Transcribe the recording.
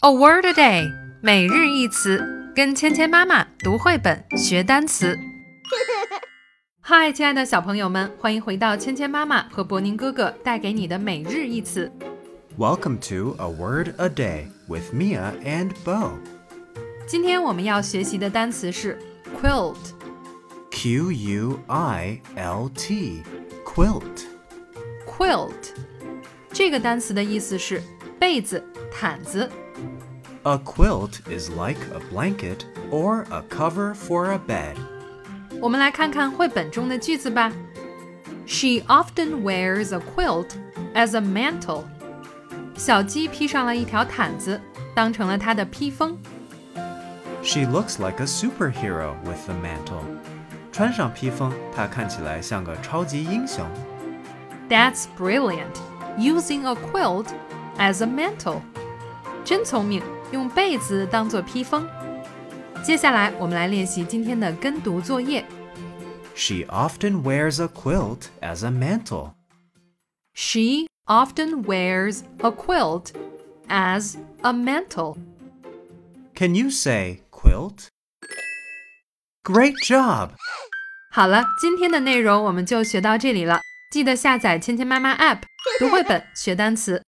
A word a day，每日一词，跟芊芊妈妈读绘本学单词。嗨，亲爱的小朋友们，欢迎回到芊芊妈妈和博宁哥哥带给你的每日一词。 Welcome to A Word a Day with Mia and Bo. 今天我们要学习的单词是 quilt。 Q U I L T. Quilt. quilt 这个单词的意思是 被子、毯子。 A quilt is like a blanket or a cover for a bed. 我们来看看绘本中的句子吧。She often wears a quilt as a mantle。小鸡披上了一条毯子，当成了她的披风。 She looks like a superhero with the mantle. 穿上披风，她看起来像个超级英雄。 That's brilliant. Using a quilt as a mantle，真聪明，用被子当做披风。接下来我们来练习今天的跟读作业。 She often wears a quilt as a mantle. She often wears a quilt as a mantle. Can you say quilt? Great job! 好了，今天的内容我们就学到这里了。记得下载芊芊妈妈 App，读绘本学单词。